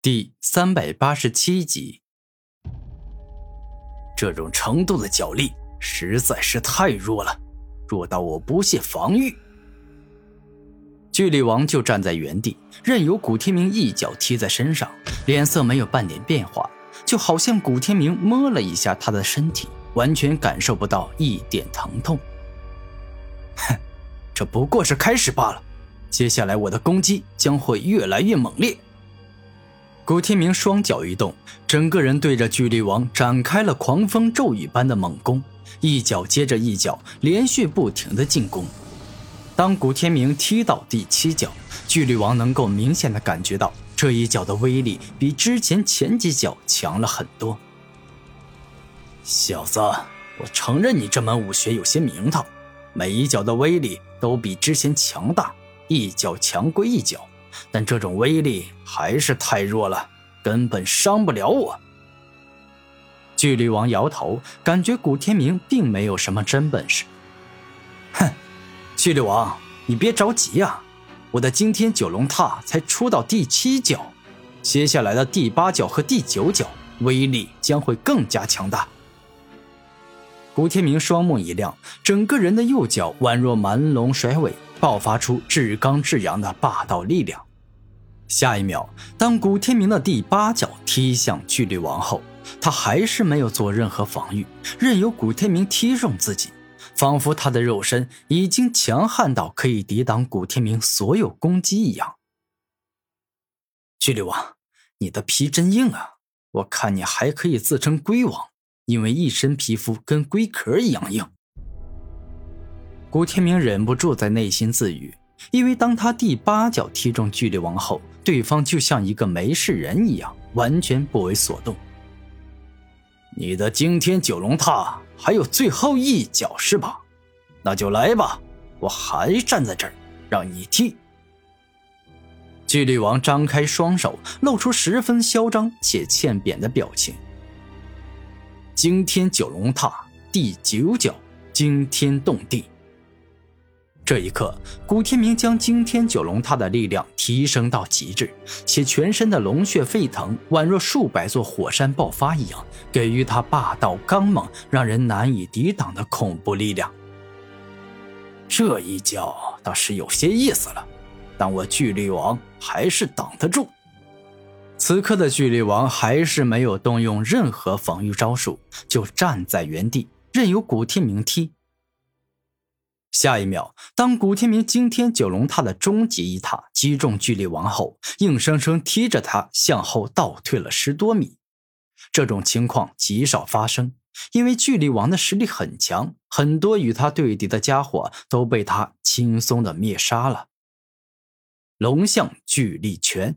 第三百八十七集，这种程度的脚力实在是太弱了，弱到我不屑防御。巨力王就站在原地，任由古天明一脚踢在身上，脸色没有半点变化，就好像古天明摸了一下他的身体，完全感受不到一点疼痛。哼，这不过是开始罢了，接下来我的攻击将会越来越猛烈。古天明双脚一动，整个人对着巨力王展开了狂风骤雨般的猛攻，一脚接着一脚，连续不停的进攻。当古天明踢到第七脚，巨力王能够明显的感觉到这一脚的威力比之前前几脚强了很多。小子，我承认你这门武学有些名堂，每一脚的威力都比之前强大，一脚强归一脚。但这种威力还是太弱了，根本伤不了我。巨力王摇头，感觉古天明并没有什么真本事。哼，巨力王，你别着急啊，我的惊天九龙踏才出到第七脚，接下来的第八脚和第九脚威力将会更加强大。古天明双目一亮，整个人的右脚宛若蛮龙甩尾，爆发出至刚至阳的霸道力量。下一秒，当古天明的第八脚踢向巨力王后，他还是没有做任何防御，任由古天明踢中自己，仿佛他的肉身已经强悍到可以抵挡古天明所有攻击一样。巨力王，你的皮真硬啊！我看你还可以自称龟王，因为一身皮肤跟龟壳一样硬。古天明忍不住在内心自语。因为当他第八脚踢中巨力王后，对方就像一个没事人一样，完全不为所动。你的惊天九龙踏还有最后一脚是吧？那就来吧，我还站在这儿，让你踢。巨力王张开双手，露出十分嚣张且欠扁的表情。惊天九龙踏第九脚，惊天动地。这一刻，古天明将惊天九龙踏的力量提升到极致，且全身的龙血沸腾，宛若数百座火山爆发一样，给予他霸道刚猛、让人难以抵挡的恐怖力量。这一脚倒是有些意思了，但我巨力王还是挡得住。此刻的巨力王还是没有动用任何防御招数，就站在原地，任由古天明踢。下一秒，当古天明惊天九龙踏的终极一踏击中巨力王后，硬生生踢着他向后倒退了十多米。这种情况极少发生，因为巨力王的实力很强，很多与他对敌的家伙都被他轻松的灭杀了。龙象巨力拳。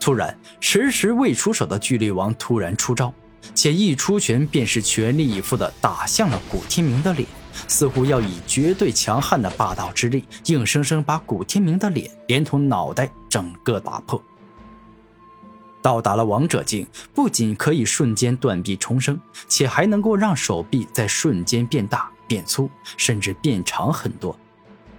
突然，迟迟未出手的巨力王突然出招，且一出拳便是全力以赴的打向了古天明的脸。似乎要以绝对强悍的霸道之力，硬生生把古天明的脸连同脑袋整个打破。到达了王者境，不仅可以瞬间断臂重生，且还能够让手臂在瞬间变大、变粗，甚至变长很多。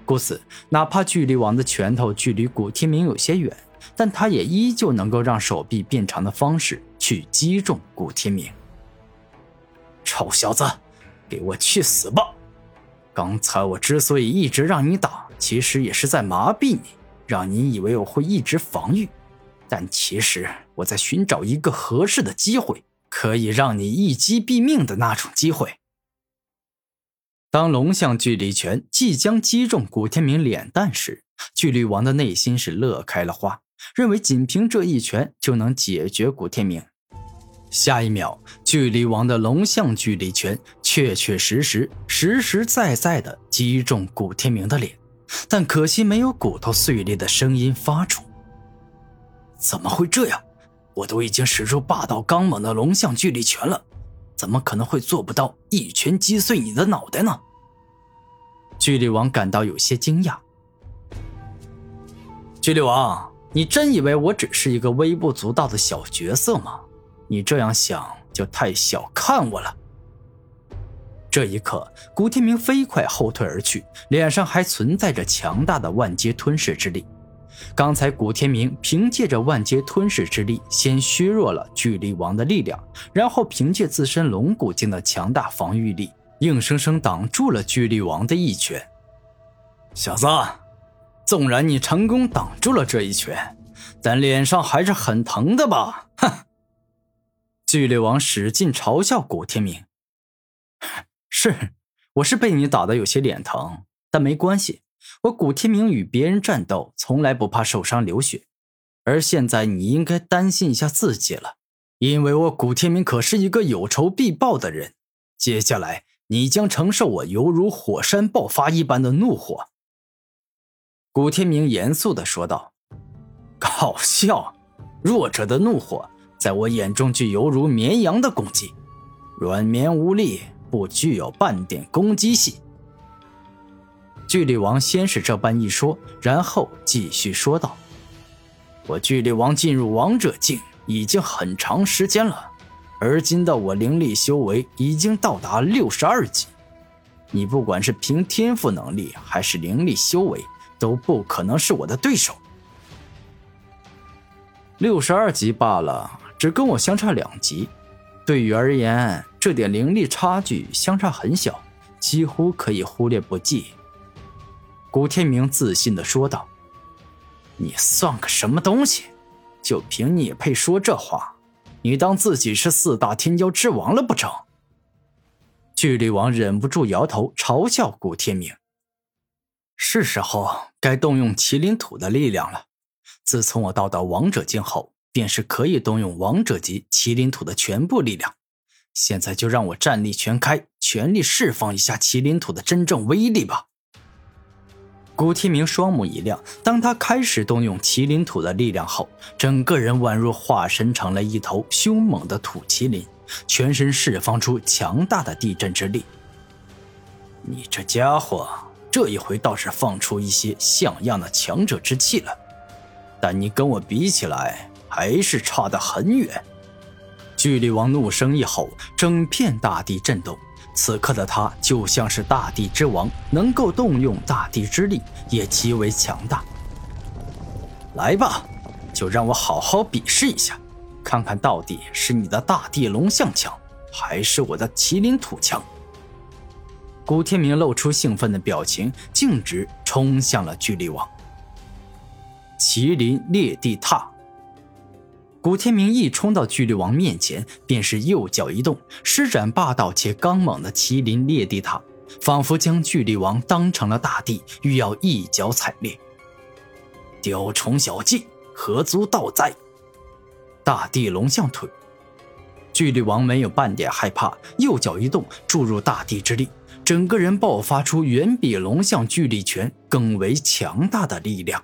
故此，哪怕距离王的拳头距离古天明有些远，但他也依旧能够让手臂变长的方式去击中古天明。臭小子，给我去死吧！刚才我之所以一直让你打，其实也是在麻痹你，让你以为我会一直防御。但其实我在寻找一个合适的机会，可以让你一击毙命的那种机会。当龙象巨力拳即将击中古天明脸蛋时，巨力王的内心是乐开了花，认为仅凭这一拳就能解决古天明。下一秒，距离王的龙象距离拳确确实实、实实在在的击中古天明的脸，但可惜没有骨头碎裂的声音发出。怎么会这样？我都已经使出霸道刚猛的龙象距离拳了，怎么可能会做不到一拳击碎你的脑袋呢？距离王感到有些惊讶。距离王，你真以为我只是一个微不足道的小角色吗？你这样想就太小看我了。这一刻，古天明飞快后退而去，脸上还存在着强大的万阶吞噬之力。刚才古天明凭借着万劫吞噬之力，先削弱了巨力王的力量，然后凭借自身龙骨境的强大防御力，硬生生挡住了巨力王的一拳。小子，纵然你成功挡住了这一拳，但脸上还是很疼的吧？巨力王使劲嘲笑古天明：“ 是，我是被你打的有些脸疼，但没关系。”我古天明与别人战斗，从来不怕受伤流血，而现在你应该担心一下自己了，因为我古天明可是一个有仇必报的人。接下来，你将承受我犹如火山爆发一般的怒火。”古天明严肃的说道。“搞笑，弱者的怒火，在我眼中就犹如绵羊的攻击，软绵无力，不具有半点攻击性。”巨力王先是这般一说，然后继续说道：“我巨力王进入王者境已经很长时间了，而今的我灵力修为已经到达六十二级。你不管是凭天赋能力还是灵力修为，都不可能是我的对手。六十二级罢了，只跟我相差两级，对于而言，这点灵力差距相差很小，几乎可以忽略不计。”古天明自信的说道：“你算个什么东西？就凭你也配说这话？你当自己是四大天骄之王了不成？”巨力王忍不住摇头，嘲笑古天明：“是时候该动用麒麟土的力量了。自从我到达王者境后，便是可以动用王者级麒麟土的全部力量。现在就让我战力全开，全力释放一下麒麟土的真正威力吧！”古天明双目一亮，当他开始动用麒麟土的力量后，整个人宛若化身成了一头凶猛的土麒麟，全身释放出强大的地震之力。你这家伙，这一回倒是放出一些像样的强者之气了，但你跟我比起来，还是差得很远。巨力王怒声一吼，整片大地震动。此刻的他就像是大地之王，能够动用大地之力，也极为强大。来吧，就让我好好比试一下，看看到底是你的大地龙象强，还是我的麒麟土强。古天明露出兴奋的表情，径直冲向了巨力王。麒麟裂地踏。古天明一冲到巨力王面前，便是右脚一动，施展霸道且刚猛的麒麟裂地塔，仿佛将巨力王当成了大地，欲要一脚踩裂。雕虫小技，何足道哉？大地龙象腿，巨力王没有半点害怕，右脚一动，注入大地之力，整个人爆发出远比龙象巨力拳更为强大的力量。